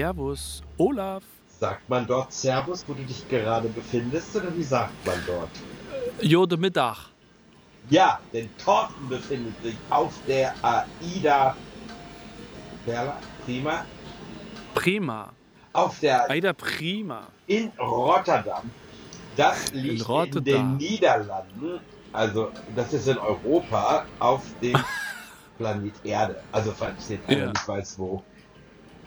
Servus, Olaf. Sagt man dort Servus, wo du dich gerade befindest, oder wie sagt man dort? Jode Mittag. Ja, denn Thorsten befindet sich auf der AIDA Perla, Prima, Prima. auf der Aida Prima. in Rotterdam. Das liegt in, Rotterdam. den Niederlanden, also das ist in Europa, auf dem Planet Erde. Also falls jetzt einer Ja. nicht weiß, wo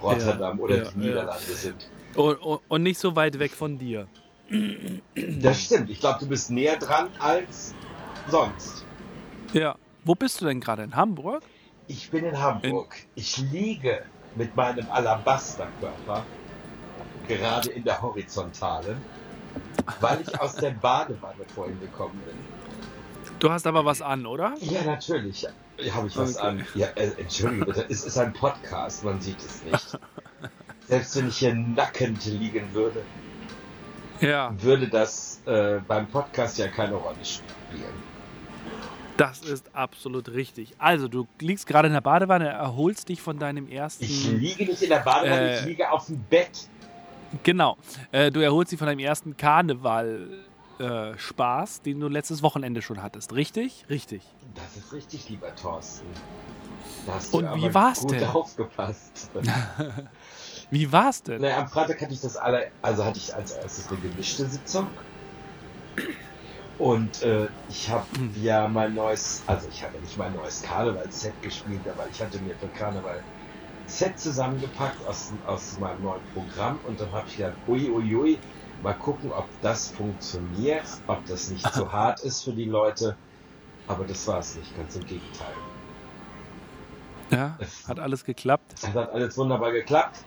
Rotterdam oder ja, die ja. Niederlande sind. Und, und, und nicht so weit weg von dir. Das stimmt. Ich glaube, du bist näher dran als sonst. Ja. Wo bist du denn gerade? In Hamburg? Ich bin in Hamburg. Ich liege mit meinem Alabasterkörper gerade in der Horizontalen, weil ich aus der Badewanne vorhin gekommen bin. Du hast aber was an, oder? Ja, natürlich habe ich was Okay. an. Ja, äh, entschuldige bitte, es ist ein Podcast, man sieht es nicht. Selbst wenn ich hier nackend liegen würde, Ja, würde das äh, beim Podcast ja keine Rolle spielen. das ist absolut richtig. Also, du liegst gerade in der Badewanne, erholst dich von deinem ersten. Ich liege nicht in der Badewanne, Äh. ich liege auf dem Bett. Genau. Äh, du erholst dich von deinem ersten Karneval-Spaß, den du letztes Wochenende schon hattest. Richtig? Richtig. Das ist richtig, lieber Thorsten. Da hast Und du wie war's gut denn? aufgepasst. Wie war's denn? naja, am Freitag hatte ich das alle, also hatte ich als erstes eine gemischte Sitzung. Und äh, ich habe Hm. ja mein neues, also ich habe ja nicht mein neues Karneval-Set gespielt, aber ich hatte mir für Karneval Set zusammengepackt aus, aus meinem neuen Programm und dann habe ich gedacht, ui, ui, ui, mal gucken, ob das funktioniert, ob das nicht zu hart ist für die Leute. Aber das war es nicht, ganz im Gegenteil. Ja, hat alles geklappt. Es hat alles wunderbar geklappt.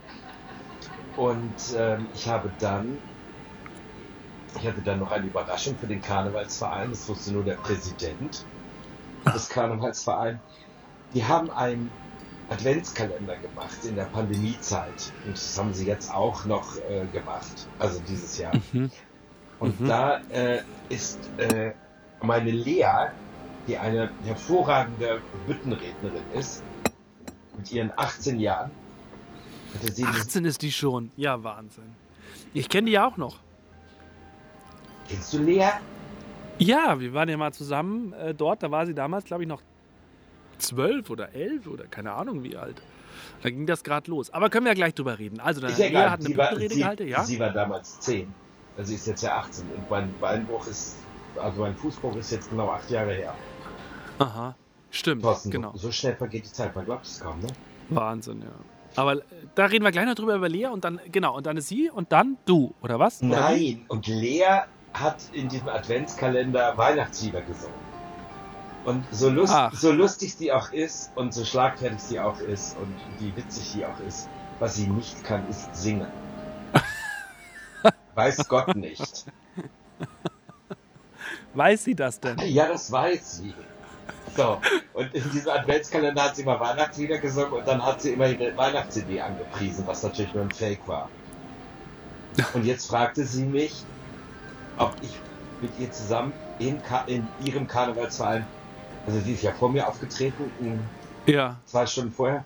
Und ähm, ich habe dann, ich hatte dann noch eine Überraschung für den Karnevalsverein. Das wusste nur der Präsident des Karnevalsvereins. Die haben einen Adventskalender gemacht in der Pandemiezeit. Und das haben sie jetzt auch noch äh, gemacht. Also dieses Jahr. Mhm. Und Mhm. da äh, ist äh, meine Lea, die eine hervorragende Büttenrednerin ist, mit ihren 18 Jahren, hatte sie dieses, 18 ist die schon. Ja, Wahnsinn. Ich kenne die ja auch noch. Kennst du Lea? Ja, wir waren ja mal zusammen äh, dort. Da war sie damals, glaube ich, noch zwölf oder elf oder keine Ahnung wie alt. Da ging das gerade los. Aber können wir ja gleich drüber reden. Also, ja egal. hat eine Sie war, sie, gehalten, ja? sie war damals 10. Also sie ist jetzt ja 18. Und mein Beinbruch ist, also mein Fußbruch ist jetzt genau acht Jahre her. Aha. Stimmt, Thorsten, genau. so, so schnell vergeht die Zeit. Man glaubt es kaum, ne? Wahnsinn, ja. Aber äh, da reden wir gleich noch drüber über Lea und dann, genau, und dann ist sie und dann du, oder was? Oder? Nein, und Lea hat in diesem Adventskalender Weihnachtslieder gesungen. Und so, lust, Ach. so lustig sie auch ist und so schlagfertig sie auch ist und wie witzig sie auch ist, was sie nicht kann, ist singen. Weiß Gott nicht. Weiß sie das denn? Ja, das weiß sie. So, und in diesem Adventskalender hat sie mal Weihnachtslieder gesungen und dann hat sie immer ihre Weihnachts-CD angepriesen, was natürlich nur ein Fake war. Und jetzt fragte sie mich, ob ich mit ihr zusammen in, Ka in ihrem Karnevalsverein, also sie ist ja vor mir aufgetreten, in Ja. zwei Stunden vorher,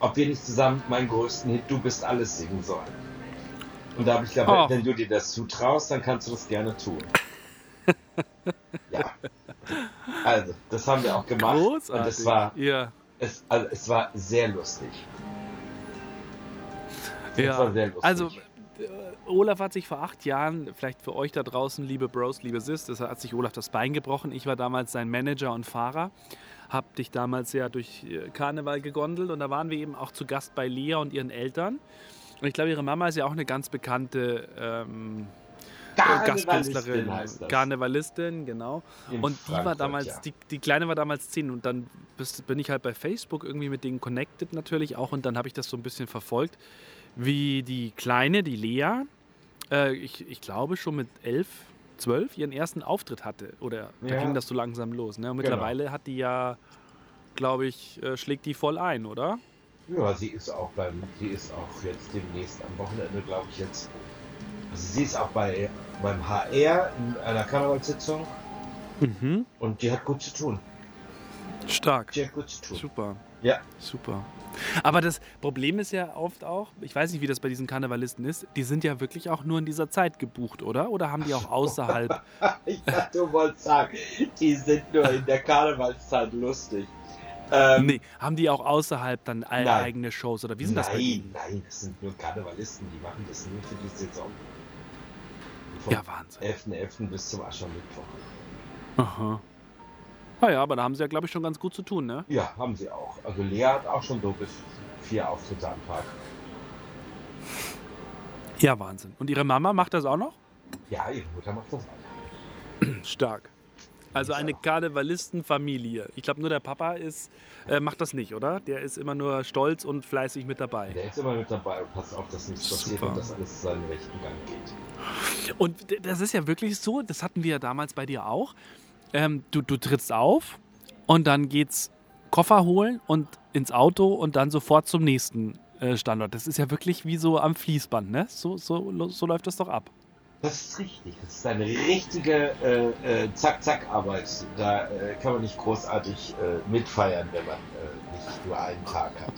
ob wir nicht zusammen meinen größten Hit Du bist alles singen sollen. Und da habe ich gesagt, Ach. wenn du dir das zutraust, dann kannst du das gerne tun. ja. Also, das haben wir auch gemacht. Großartig. Und es war, Ja. es, also, es war sehr lustig. Es Ja. war sehr lustig. Also, Olaf hat sich vor acht Jahren, vielleicht für euch da draußen, liebe Bros, liebe Sis, das hat sich Olaf das Bein gebrochen. Ich war damals sein Manager und Fahrer. Hab dich damals ja durch äh, Karneval gegondelt und da waren wir eben auch zu Gast bei Lea und ihren Eltern. Und ich glaube, ihre Mama ist ja auch eine ganz bekannte ähm, Karnevalistin Gastkünstlerin. Karnevalistin, genau. In Und die war damals, ja. die, die Kleine war damals zehn und dann bist, bin ich halt bei Facebook irgendwie mit denen connected natürlich auch und dann habe ich das so ein bisschen verfolgt, wie die Kleine, die Lea, äh, ich, ich glaube schon mit elf, zwölf ihren ersten Auftritt hatte oder da Ja. Genau. ging das so langsam los. Ne? Und mittlerweile hat die ja, glaube ich, äh, schlägt die voll ein, oder? Ja, sie ist auch beim, sie ist auch jetzt demnächst am Wochenende, glaube ich jetzt. Also sie ist auch bei beim HR in einer Karnevalssitzung Mhm. und die hat gut zu tun. Stark. Die hat gut zu tun. Super. Ja. Super. Aber das Problem ist ja oft auch, ich weiß nicht, wie das bei diesen Karnevalisten ist, die sind ja wirklich auch nur in dieser Zeit gebucht, oder? Oder haben die auch außerhalb? ich dachte, du wolltest sagen, die sind nur in der Karnevalszeit lustig. Ähm, nee, haben die auch außerhalb dann Nein. eigene Shows oder wie sind das bei nein, nein, das sind nur Karnevalisten, die machen das nur für die Saison. Vom Ja, Wahnsinn. 11.11. bis zum Aschermittwoch. Aha. Naja, aber da haben sie ja, glaube ich, schon ganz gut zu tun, ne? Ja, haben sie auch. Also Lea hat auch schon so bis vier Auftritte am Tag. Ja, Wahnsinn. Und ihre Mama macht das auch noch? Ja, ihre Mutter macht das auch. Stark. Also eine. Karnevalistenfamilie. Ich glaube, nur der Papa ist, äh, macht das nicht, oder? Der ist immer nur stolz und fleißig mit dabei. Der ist immer mit dabei und passt auf, dass nichts passiert Super. und dass alles seinen rechten Gang geht. Und das ist ja wirklich so, das hatten wir ja damals bei dir auch. Ähm, du, du trittst auf und dann geht's Koffer holen und ins Auto und dann sofort zum nächsten äh, Standort. Das ist ja wirklich wie so am Fließband, ne? So, so, so läuft das doch ab. Das ist richtig. Das ist eine richtige äh, äh, Zack-Zack-Arbeit. Da äh, kann man nicht großartig äh, mitfeiern, wenn man äh, nicht nur einen Tag hat.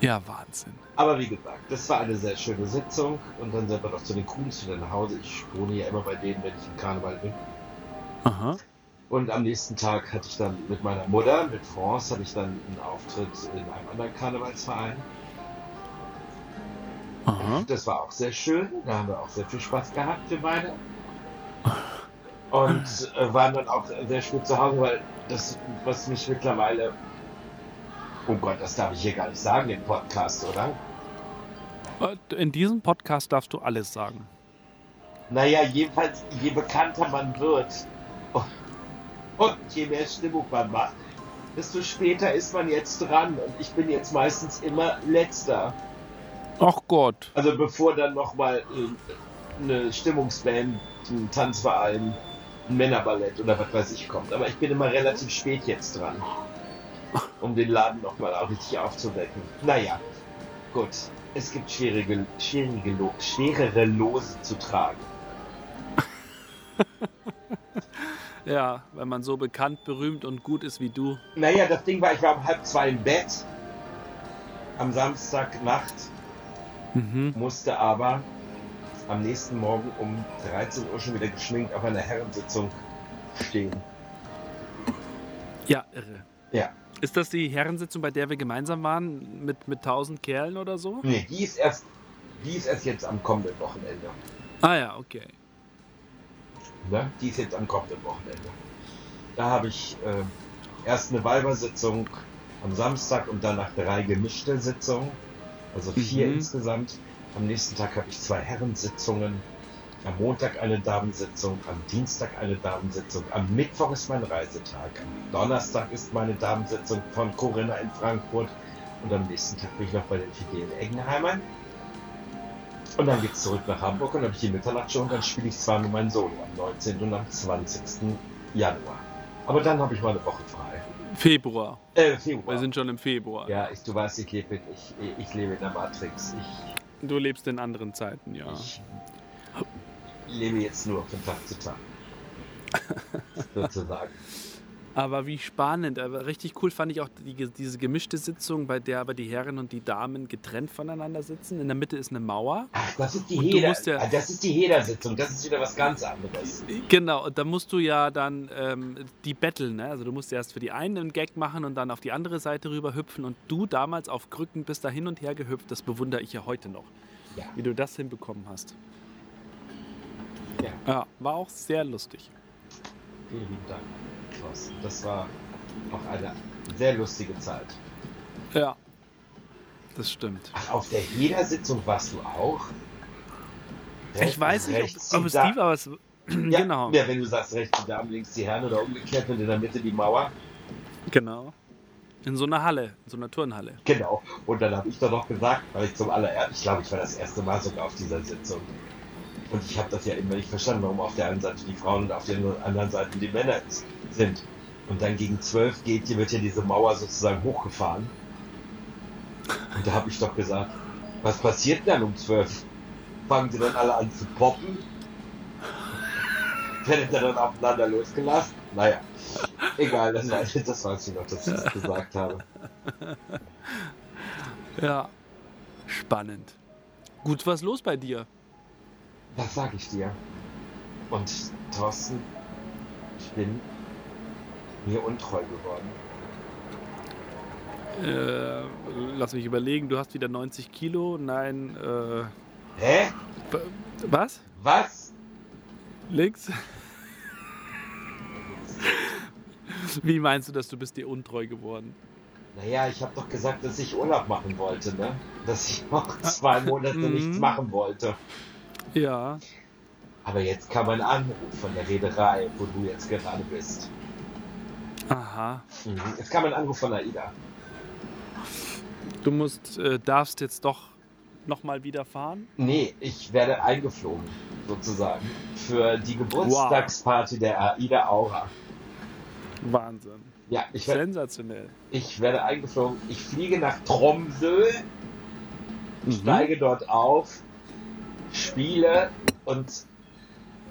Ja, Wahnsinn. Aber wie gesagt, das war eine sehr schöne Sitzung und dann sind wir noch zu den Kuhns wieder nach Hause. Ich wohne ja immer bei denen, wenn ich im Karneval bin. Aha. Und am nächsten Tag hatte ich dann mit meiner Mutter, mit France, hatte ich dann einen Auftritt in einem anderen Karnevalsverein. Aha. Das war auch sehr schön. Da haben wir auch sehr viel Spaß gehabt, wir beide. Und äh, waren dann auch sehr spät zu Hause, weil das, was mich mittlerweile. Oh Gott, das darf ich hier gar nicht sagen, den Podcast, oder? Äh, In diesem Podcast darfst du alles sagen. Naja, jedenfalls, je bekannter man wird und, je mehr Stimmung man macht, desto später ist man jetzt dran. Und ich bin jetzt meistens immer letzter. Ach Gott. Also bevor dann nochmal eine Stimmungsband, ein Tanzverein, ein Männerballett oder was weiß ich kommt. Aber ich bin immer relativ spät jetzt dran, um den Laden nochmal auch richtig aufzuwecken. Naja, gut. Es gibt schwierige, schwierige, schwerere Lose zu tragen. Ja, wenn man so bekannt, berühmt und gut ist wie du. Naja, das Ding war, ich war um halb zwei im Bett am Samstagnacht, Mhm. musste aber am nächsten Morgen um 13 Uhr schon wieder geschminkt auf einer Herrensitzung stehen. Ja, irre. Ja. Ist das die Herrensitzung, bei der wir gemeinsam waren, mit, mit 1000 Kerlen oder so? Nee, die ist erst, die ist erst jetzt am kommenden Wochenende. Ah ja, okay. Ne? Die ist jetzt am kommenden Wochenende. Da habe ich äh, erst eine Weibersitzung am Samstag und danach drei gemischte Sitzungen. Also vier Mhm. insgesamt. Am nächsten Tag habe ich zwei Herrensitzungen. Am Montag eine Damensitzung, am Dienstag eine Damensitzung, am Mittwoch ist mein Reisetag, am Donnerstag ist meine Damensitzung von Corinna in Frankfurt und am nächsten Tag bin ich noch bei den fidelen Eggenheimern. Und dann geht's zurück nach Hamburg und dann habe ich die Mitternachtsshow und dann spiele ich zweimal mein Solo am 19. und am 20. Januar. Aber dann habe ich mal eine Woche frei. Februar. Äh, Februar. Wir sind schon im Februar. ja, ich, du weißt, ich lebe, ich, ich lebe in der Matrix. Ich, Du lebst in anderen Zeiten, ja. ich lebe jetzt nur von Tag zu Tag. Sozusagen. Aber wie spannend. Aber richtig cool fand ich auch die, diese gemischte Sitzung, bei der aber die Herren und die Damen getrennt voneinander sitzen. In der Mitte ist eine Mauer. Ach, das ist die Heder. ja- ah, das ist die Heder-Sitzung. Das ist wieder was ganz anderes. Genau, und da musst du ja dann ähm, die betteln. Ne? Also du musst erst für die einen einen Gag machen und dann auf die andere Seite rüber hüpfen. Und du damals auf Krücken bist da hin und her gehüpft. Das bewundere ich ja heute noch, Ja. wie du das hinbekommen hast. Ja. Ja, war auch sehr lustig. Vielen lieben Dank, Thorsten. Das war auch eine sehr lustige Zeit. Ja, das stimmt. Ach, auf der Heder-Sitzung warst du auch? Ich weiß nicht, Rechts ob, ob es die war, es, Ja, genau, ja, wenn du sagst, rechts die Damen, links die Herren oder umgekehrt und in der Mitte die Mauer. genau. In so einer Halle, in so einer Turnhalle. Genau. Und dann habe ich doch noch gesagt, weil ich zum allerersten, ich glaube, ich war das erste Mal sogar auf dieser Sitzung. Und ich habe das ja immer nicht verstanden, warum auf der einen Seite die Frauen und auf der anderen Seite die Männer ist, sind. Und dann gegen zwölf geht, hier wird ja diese Mauer sozusagen hochgefahren. Und da habe ich doch gesagt, was passiert denn um zwölf? Fangen sie dann alle an zu poppen? Werdet ihr dann aufeinander losgelassen? Naja. Egal, das ich, das weiß ich noch, dass ich das gesagt habe. Ja, spannend. Gut, was los bei dir? Das sag ich dir. Und Thorsten, ich bin mir untreu geworden. Äh, lass mich überlegen, du hast wieder 90 Kilo. Nein, äh, Hä? was? Was? Links? Wie meinst du, dass du bist dir untreu geworden? Naja, ich habe doch gesagt, dass ich Urlaub machen wollte, ne? Dass ich noch zwei Monate Mhm. nichts machen wollte. Ja, Aber jetzt kam ein Anruf von der Reederei, wo du jetzt gerade bist. Aha. Mhm. Es kam ein Anruf von AIDA. Du musst, äh, darfst jetzt doch nochmal wieder fahren? Nee, ich werde eingeflogen, sozusagen. Für die Geburtstagsparty der AIDA Aura. Wahnsinn. Ja, ich werde Sensationell. ich werde eingeflogen. Ich fliege nach Tromsø, Mhm. steige dort auf, spiele und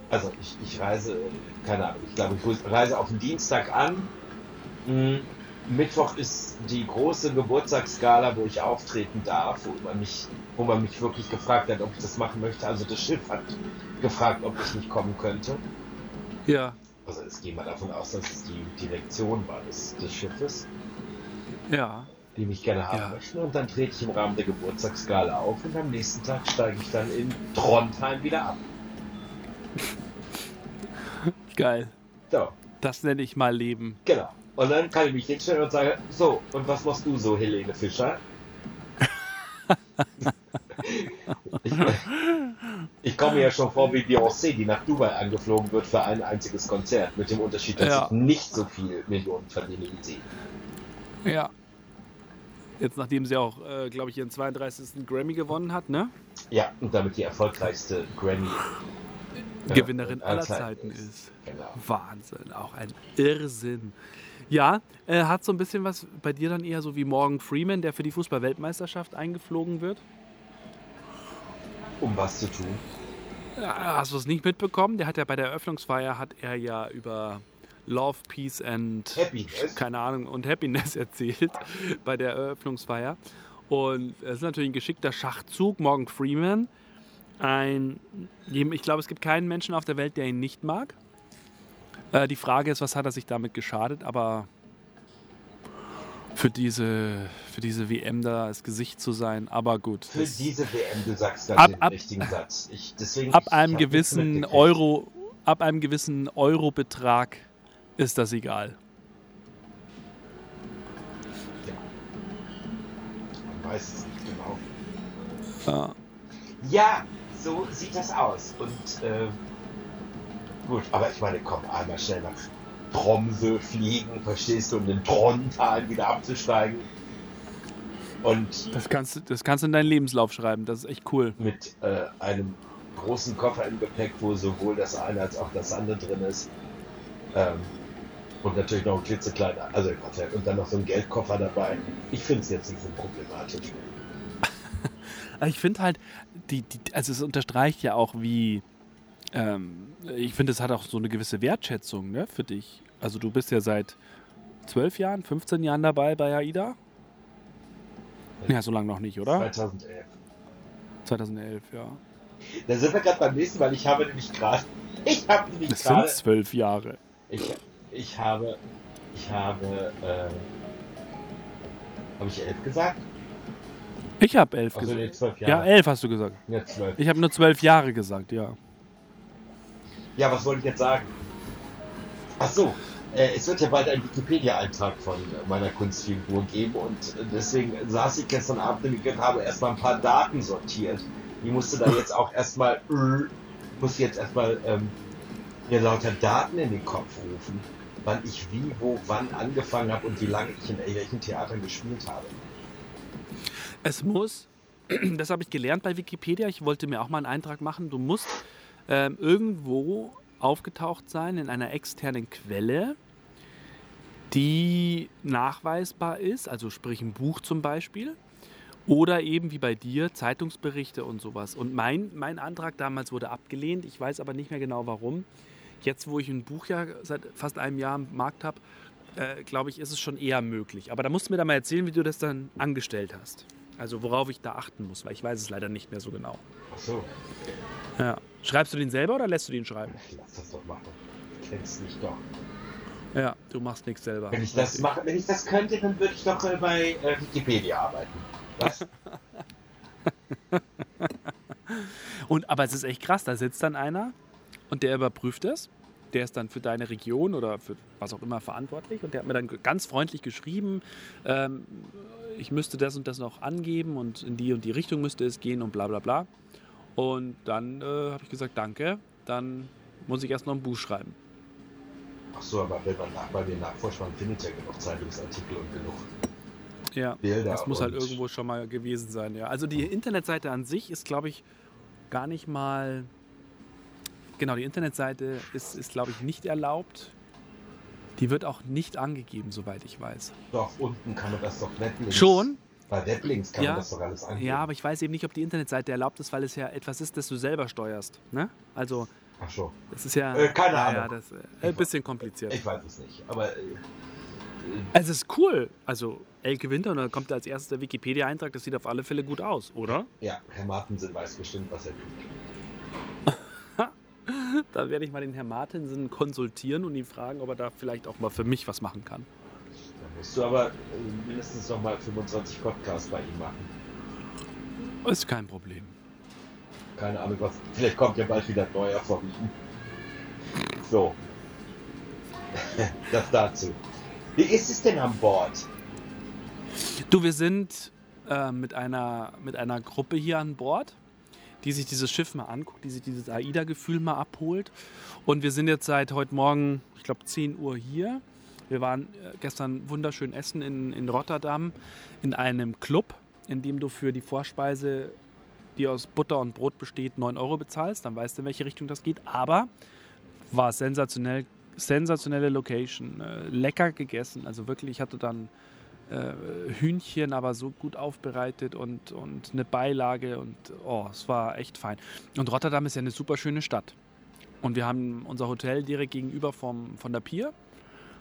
also ich, ich reise, keine Ahnung, ich glaube, ich reise auf den Dienstag an. Mittwoch ist die große Geburtstagsgala, wo ich auftreten darf, wo man mich, wo man mich wirklich gefragt hat, ob ich das machen möchte. Also das Schiff hat gefragt, ob ich nicht kommen könnte. Ja, Also es geht mal davon aus, dass es die Direktion war des, des Schiffes. ja. die mich gerne haben Ja. möchten. Und dann trete ich im Rahmen der Geburtstagsgala auf und am nächsten Tag steige ich dann in Trondheim wieder ab. Geil. So, Das nenne ich mal Leben. genau. Und dann kann ich mich hinstellen und sagen, so, und was machst du so, Helene Fischer? ich, ich komme ja schon vor wie Beyoncé, die nach Dubai angeflogen wird für ein einziges Konzert, mit dem Unterschied, dass Ja. ich nicht so viel Millionen verdiene wie sie. Ja. Jetzt, nachdem sie auch, äh, glaube ich, ihren 32. Grammy gewonnen hat, ne? Ja, und damit die erfolgreichste Grammy Ja, Gewinnerin aller Zeiten ist. Genau. Wahnsinn, auch ein Irrsinn. Ja, äh, hat so ein bisschen was bei dir dann eher so wie Morgan Freeman, der für die Fußball-Weltmeisterschaft eingeflogen wird? Um was zu tun. Ja, hast du es nicht mitbekommen? Der hat ja bei der Eröffnungsfeier hat er ja über Love, Peace and Happiness. keine Ahnung und Happiness erzählt bei der Eröffnungsfeier. Und es ist natürlich ein geschickter Schachzug. Morgan Freeman, ein, ich glaube, es gibt keinen Menschen auf der Welt, der ihn nicht mag. Äh, die Frage ist, was hat er sich damit geschadet? Aber für diese, für diese WM da das Gesicht zu sein, aber gut. Für diese WM, du sagst Ab- gerade den ab- richtigen Satz. Ich, deswegen, ab ich einem gewissen. Euro, ab einem gewissen Eurobetrag ist das egal. Man weiß es nicht genau. Ja. Ja, so sieht das aus. Und äh, gut, aber ich meine, komm, einmal schnell nach Tromsø fliegen, verstehst du, und in Trondheim wieder abzusteigen. Und Das kannst, du- das kannst du in deinen Lebenslauf schreiben. Das ist echt cool. mit äh, einem großen Koffer im Gepäck, wo sowohl das eine als auch das andere drin ist. Ähm, und natürlich noch ein klitzekleiner, also und dann noch so ein Geldkoffer dabei. Ich finde es jetzt nicht so problematisch. Ich finde halt, die, die, also es unterstreicht ja auch, wie. Ähm, ich finde, es hat auch so eine gewisse Wertschätzung ne, für dich. Also, du bist ja seit 12 Jahren, 15 Jahren dabei bei AIDA. Ja, so lange noch nicht, oder? 2011. 2011, ja. Da sind wir gerade beim nächsten, weil ich habe nämlich gerade, ich habe nämlich Das sind gerade, zwölf Jahre. ich, ich habe, ich habe, äh, habe ich elf gesagt? Ich habe elf Also nee, gesagt. zwölf Ja, Jahre. elf hast du gesagt. Ja, zwölf. Ich habe nur zwölf Jahre gesagt, ja. Ja, was wollte ich jetzt sagen? Ach so, äh, es wird ja bald einen Wikipedia-Eintrag von meiner Kunstfigur geben und deswegen saß ich gestern Abend nämlich und habe erstmal ein paar Daten sortiert. Die musste da jetzt auch erstmal, äh, musste jetzt erstmal ähm, mir lauter Daten in den Kopf rufen, wann ich wie, wo, wann angefangen habe und wie lange ich in welchen Theatern gespielt habe. Es muss, das habe ich gelernt bei Wikipedia, ich wollte mir auch mal einen Eintrag machen, du musst ähm, irgendwo aufgetaucht sein in einer externen Quelle, die nachweisbar ist, also sprich ein Buch zum Beispiel, oder eben wie bei dir Zeitungsberichte und sowas. Und mein, mein Antrag damals wurde abgelehnt, ich weiß aber nicht mehr genau warum. Jetzt, wo ich ein Buch ja seit fast einem Jahr am Markt habe, äh, glaube ich, ist es schon eher möglich. Aber da musst du mir da mal erzählen, wie du das dann angestellt hast. Also worauf ich da achten muss, weil ich weiß es leider nicht mehr so genau. Ach so. Ja. Schreibst du den selber oder lässt du den schreiben? Lass das doch machen. Du kennst mich doch. Ja, du machst nichts selber. Wenn ich das mache, wenn ich das könnte, dann würde ich doch äh, bei äh, Wikipedia arbeiten. Was? Und, aber es ist echt krass, da sitzt dann einer und der überprüft es. Der ist dann für deine Region oder für was auch immer verantwortlich und der hat mir dann ganz freundlich geschrieben, ähm, ich müsste das und das noch angeben und in die und die Richtung müsste es gehen und bla bla bla. Und dann äh, habe ich gesagt, danke, dann muss ich erst noch ein Buch schreiben. Ach so, aber wenn man nach, bei mir nachforscht, man findet ja genug Zeitungsartikel und genug Ja, Bilder. das muss halt irgendwo schon mal gewesen sein. Ja. Also die Internetseite an sich ist, glaube ich, gar nicht mal. Genau, die Internetseite ist, ist glaube ich, nicht erlaubt. Die wird auch nicht angegeben, soweit ich weiß. Doch, unten kann man das doch Weblinks. Schon? Bei Weblinks kann Ja. man das doch alles angeben. Ja, aber ich weiß eben nicht, ob die Internetseite erlaubt ist, weil es ja etwas ist, das du selber steuerst. Ne? Also, Ach so, das ist ja. Äh, keine Ahnung. Ja, das, äh, ein bisschen kompliziert. ich weiß es nicht. Aber äh, Es ist cool. Also, Elke Winter, und dann kommt da als erstes der Wikipedia-Eintrag, das sieht auf alle Fälle gut aus, oder? ja, Herr Martensen weiß bestimmt, was er tut. Da werde ich mal den Herrn Martinsen konsultieren und ihn fragen, ob er da vielleicht auch mal für mich was machen kann. Musst du aber äh, mindestens noch mal 25 Podcasts bei ihm machen. Ist kein Problem. Keine Ahnung, was. Vielleicht kommt ja bald wieder neuer von ihm. So. das dazu. Wie ist es denn an Bord? Du, wir sind äh, mit, einer, mit einer Gruppe hier an Bord, die sich dieses Schiff mal anguckt, die sich dieses AIDA-Gefühl mal abholt. Und wir sind jetzt seit heute Morgen, ich glaube, 10 Uhr hier. Wir waren äh, gestern wunderschön essen in, in Rotterdam in einem Club, in dem du für die Vorspeise, die aus Butter und Brot besteht, 9 Euro bezahlst. Dann weißt du, in welche Richtung das geht. Aber war sensationell, sensationelle Location, äh, lecker gegessen. Also wirklich, ich hatte dann äh, Hühnchen, aber so gut aufbereitet und, und eine Beilage und oh, es war echt fein. Und Rotterdam ist ja eine super schöne Stadt. Und wir haben unser Hotel direkt gegenüber vom, von der Pier.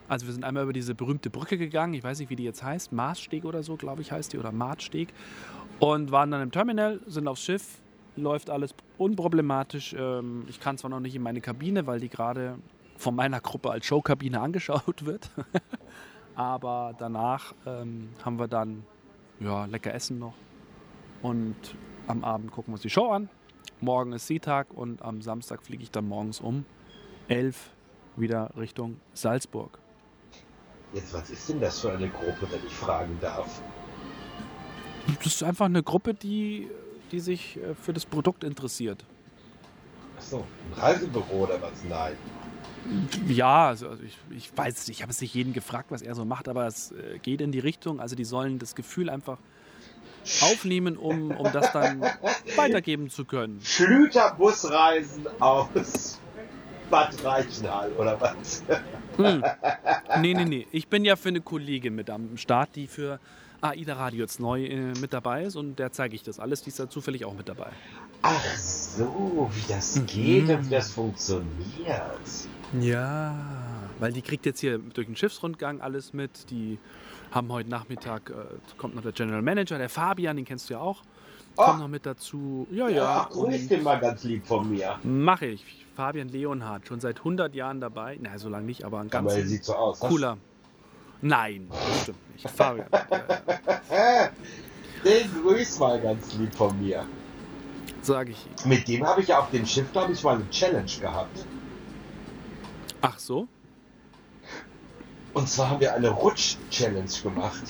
Also wir sind einmal über diese berühmte Brücke gegangen, ich weiß nicht, wie die jetzt heißt, Maßsteg oder so, glaube ich, heißt die, oder Maatsteg. Und waren dann im Terminal, sind aufs Schiff, läuft alles unproblematisch. Ähm, Ich kann zwar noch nicht in meine Kabine, weil die gerade von meiner Gruppe als Showkabine angeschaut wird. Aber danach ähm, haben wir dann ja, lecker Essen noch. Und am Abend gucken wir uns die Show an. Morgen ist Seetag und am Samstag fliege ich dann morgens um 11 wieder Richtung Salzburg. Jetzt, was ist denn das für eine Gruppe, wenn ich fragen darf? Das ist einfach eine Gruppe, die, die sich äh, für das Produkt interessiert. Achso, ein Reisebüro oder was? Nein. Ja, also also ich, ich weiß nicht, ich habe es nicht jeden gefragt, was er so macht, aber es äh, geht in die Richtung. Also die sollen das Gefühl einfach aufnehmen, um, um das dann weitergeben zu können. Schlüterbusreisen aus Bad Reichenhall oder was? Hm. Nee, nee, nee. Ich bin ja für eine Kollegin mit am Start, die für AIDA Radio jetzt neu äh, mit dabei ist und der zeige ich das alles. Die ist da zufällig auch mit dabei. Ach so, wie das geht und wie das funktioniert. Ja, weil die kriegt jetzt hier durch den Schiffsrundgang alles mit. Die haben heute Nachmittag, äh, kommt noch der General Manager, der Fabian, den kennst du ja auch. Kommt Oh. noch mit dazu. Ja, ja. Ach, grüß den mal ganz lieb von mir. Mache ich. Fabian Leonhardt, schon seit 100 Jahren dabei. Na, so lange nicht, aber ein ganz Aber er sieht so aus. cooler. Nein, das stimmt nicht. Fabian. Äh, Den grüß mal ganz lieb von mir. Sage ich ihm. Mit dem habe ich ja auf dem Schiff, glaube ich, mal eine Challenge gehabt. Ach so? Und zwar haben wir eine Rutsch-Challenge gemacht.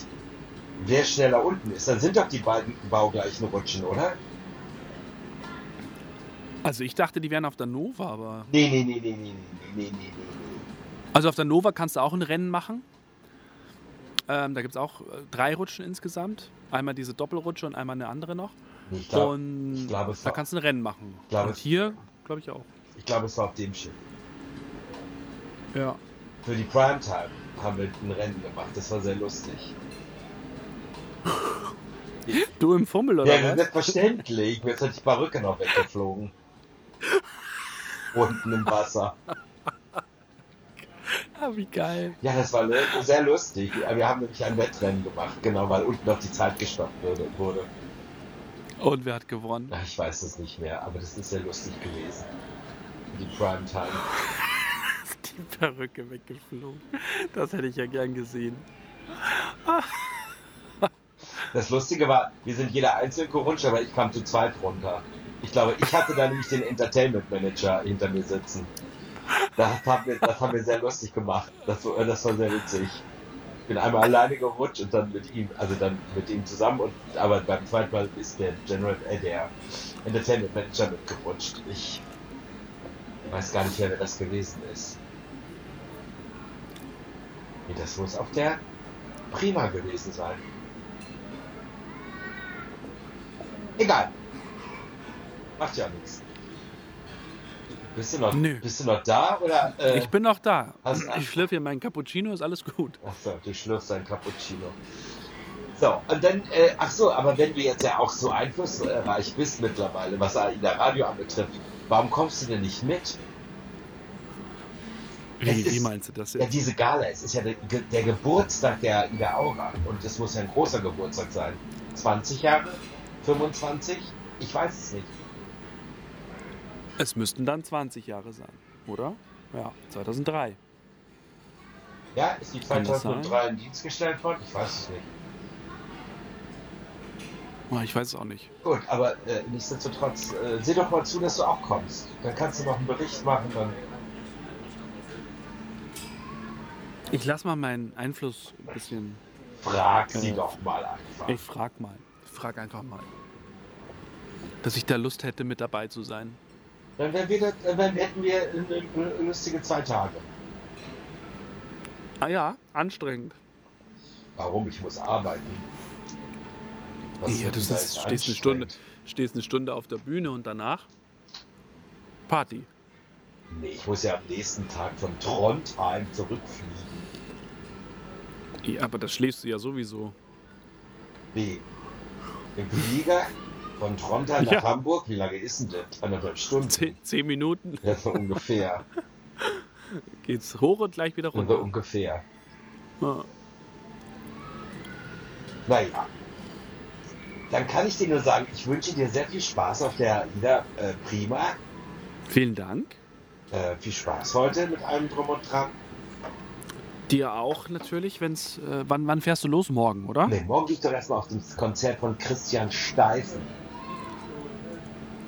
Wer schneller unten ist, dann sind doch die beiden baugleichen Rutschen, oder? Also ich dachte, die wären auf der Nova, aber. Nee, nee, nee, nee, nee, nee, nee, nee. Also auf der Nova kannst du auch ein Rennen machen. Ähm, da gibt es auch äh, drei Rutschen insgesamt. Einmal diese Doppelrutsche und einmal eine andere noch. Ich glaub, und ich glaub, da kannst du ein Rennen machen. Glaub, und hier, glaube ich auch. Ich glaube, es war auf dem Schiff. Ja. Für die Primetime haben wir ein Rennen gemacht. Das war sehr lustig. du im Fummel, oder? Ja, was? selbstverständlich. Jetzt hätte halt ich Barücke noch weggeflogen. Unten im Wasser. Ah, wie geil. Ja, das war sehr lustig. Wir haben nämlich ein Wettrennen gemacht, genau, weil unten noch die Zeit gestoppt wurde. wurde. Und wer hat gewonnen? Ach, ich weiß es nicht mehr, aber das ist sehr lustig gewesen. Die Primetime. Die Perücke weggeflogen. Das hätte ich ja gern gesehen. Das Lustige war, wir sind jeder einzeln gerutscht, aber ich kam zu zweit runter. Ich glaube, ich hatte da nämlich den Entertainment Manager hinter mir sitzen. Das haben wir, das haben wir sehr lustig gemacht. Das, war- das war sehr witzig. Ich bin einmal alleine gerutscht und dann mit ihm, also dann mit ihm zusammen und aber beim zweiten Mal ist der General, äh, der Entertainment Manager mitgerutscht. Ich weiß gar nicht mehr, wer das gewesen ist. Nee, das muss auf der Prima gewesen sein. Egal. Macht ja nichts. Bist du noch, Nö. bist du noch da oder? Äh, Ich bin noch da. hast- Ich schlürfe hier meinen Cappuccino, ist alles gut. Ach so, du schlürfst ein Cappuccino. So, und dann, äh, ach so, aber wenn du jetzt ja auch so einflussreich bist mittlerweile, was AIDA Radio anbetrifft, warum kommst du denn nicht mit? Wie, Es wie ist- meinst du das Ja, jetzt? diese Gala, es ist ja der, der Geburtstag der AIDA Aura und das muss ja ein großer Geburtstag sein. 20 Jahre? 25? Ich weiß es nicht. Es müssten dann 20 Jahre sein, oder? Ja, 2003. Ja, ist die Kann das 2003 in Dienst gestellt worden? Ich weiß es nicht. Oh, Ich weiß es auch nicht. Gut, aber äh, nichtsdestotrotz, äh, seh doch mal zu, dass du auch kommst. Dann kannst du noch einen Bericht machen, dann Ich lass mal meinen Einfluss ein bisschen. frag sie Äh, doch mal einfach. Ich frag mal. Ich frag einfach mal. Dass ich da Lust hätte, mit dabei zu sein. Dann, wir, dann hätten wir lustige zwei Tage. Ah ja, anstrengend. Warum? Ich muss arbeiten. Was Ja, du stehst, eine Stunde, stehst eine Stunde auf der Bühne und danach Party. Nee, ich muss ja am nächsten Tag von Trondheim zurückfliegen. Ja, aber das schläfst du ja sowieso. Wie? Im Flieger von Trondheim Ja. nach Hamburg? Wie lange ist denn das? Anderthalb Stunden? Zehn, zehn Minuten Ja, so ungefähr. geht's hoch und gleich wieder So runter. ungefähr. Ja. Naja. Dann kann ich dir nur sagen, ich wünsche dir sehr viel Spaß auf der AIDA äh, Prima. Vielen Dank. Äh, viel Spaß heute mit allem drum und dran. Dir auch natürlich, wenn's. Äh, wann, wann fährst du los? Morgen, oder? Nee, morgen gehe ich doch erstmal auf das Konzert von Christian Steifen.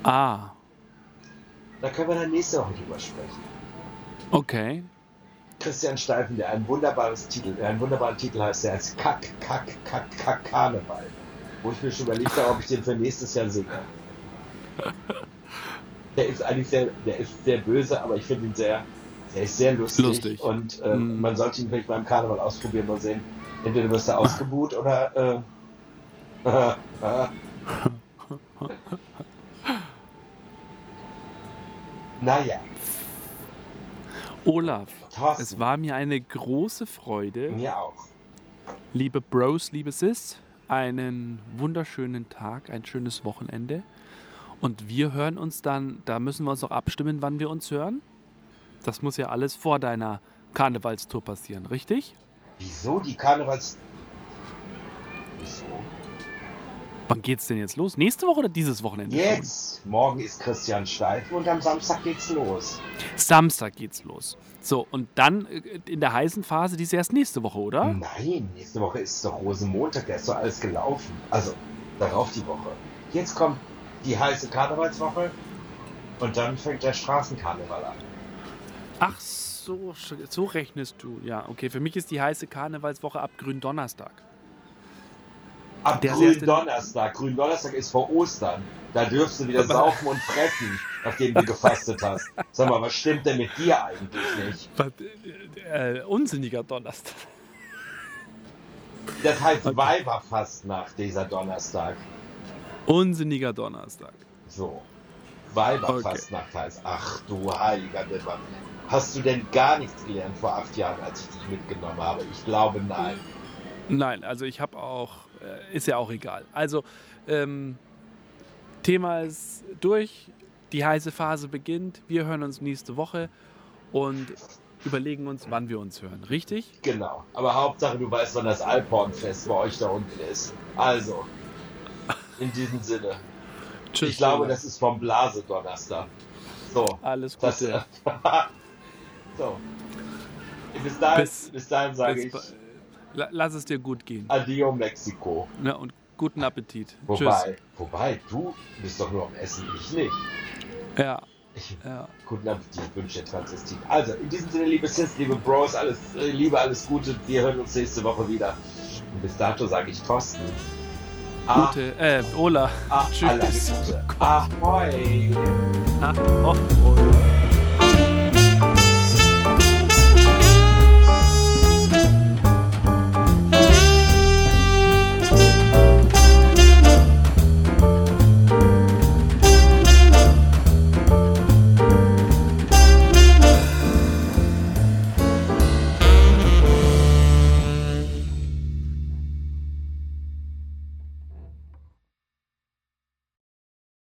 Ah, Da können wir dann nächste Woche drüber sprechen. okay. Christian Steifen, der ein wunderbares Titel, der einen wunderbaren Titel heißt, der heißt Kack, Kack, Kack, Kack, Karneval. Wo ich mir schon überlegt habe, ob ich den für nächstes Jahr singe. Der ist eigentlich sehr, der ist sehr böse, aber ich finde ihn sehr, der ist sehr lustig. Lustig. Und äh, Mhm. man sollte ihn vielleicht beim Karneval ausprobieren, mal sehen. Entweder wirst du ausgebuht oder äh, naja, Olaf, Thorsten, es war mir eine große Freude. mir auch. Liebe Bros, liebe Sis, einen wunderschönen Tag, ein schönes Wochenende. Und wir hören uns dann, da müssen wir uns auch abstimmen, wann wir uns hören. Das muss ja alles vor deiner Karnevalstour passieren, richtig? Wieso die Karnevals... Wieso? Wann geht's denn jetzt los? Nächste Woche oder dieses Wochenende? schon? Morgen ist Christian Steifen und am Samstag geht's los. Samstag geht's los. So, und dann äh, in der heißen Phase, die ist erst nächste Woche, oder? Nein, nächste Woche ist doch Rosenmontag, da ist doch alles gelaufen. Also, darauf die Woche. Jetzt kommt die heiße Karnevalswoche und dann fängt der Straßenkarneval an. Ach so, so rechnest du. Ja, okay. Für mich ist die heiße Karnevalswoche ab Gründonnerstag. Ab Der Gründonnerstag. Gründonnerstag ist vor Ostern. Da dürfst du wieder saufen und fressen, nachdem du gefastet hast. Sag mal, was stimmt denn mit dir eigentlich nicht? Was, äh, äh, unsinniger Donnerstag. Das heißt Weiberfastnacht, dieser Donnerstag. Unsinniger Donnerstag. So. Weiberfastnacht heißt. Ach du heiliger Nimmer. Hast du denn gar nichts gelernt vor acht Jahren, als ich dich mitgenommen habe? Ich glaube nein. Nein, also ich habe auch, ist ja auch egal. Also, ähm, Thema ist durch, die heiße Phase beginnt, wir hören uns nächste Woche und überlegen uns, wann wir uns hören. Richtig? Genau. Aber Hauptsache, du weißt, wann das Alphornfest bei euch da unten ist. Also, in diesem Sinne. Tschüss. ich glaube, das ist vom Blase Donnerstag. So. Alles Das, Gute. so. Bis dahin, Bis- bis, dahin sage Bis ich Lass es dir gut gehen. Adio Mexiko. Ne, und guten Appetit. Wobei, wobei, du bist doch nur am Essen, ich nicht. Tschüss. Ja, Ich, ja. guten Appetit, wünsche Transvestit. Also, in diesem Sinne, liebe Sis, liebe Bros, alles äh, Liebe, alles Gute. Wir hören uns nächste Woche wieder. Und bis dato sage ich Thorsten. Ah, Gute, äh, Ola. ah, Tschüss. alles Gute. Ahoi. Ah, oh, oh.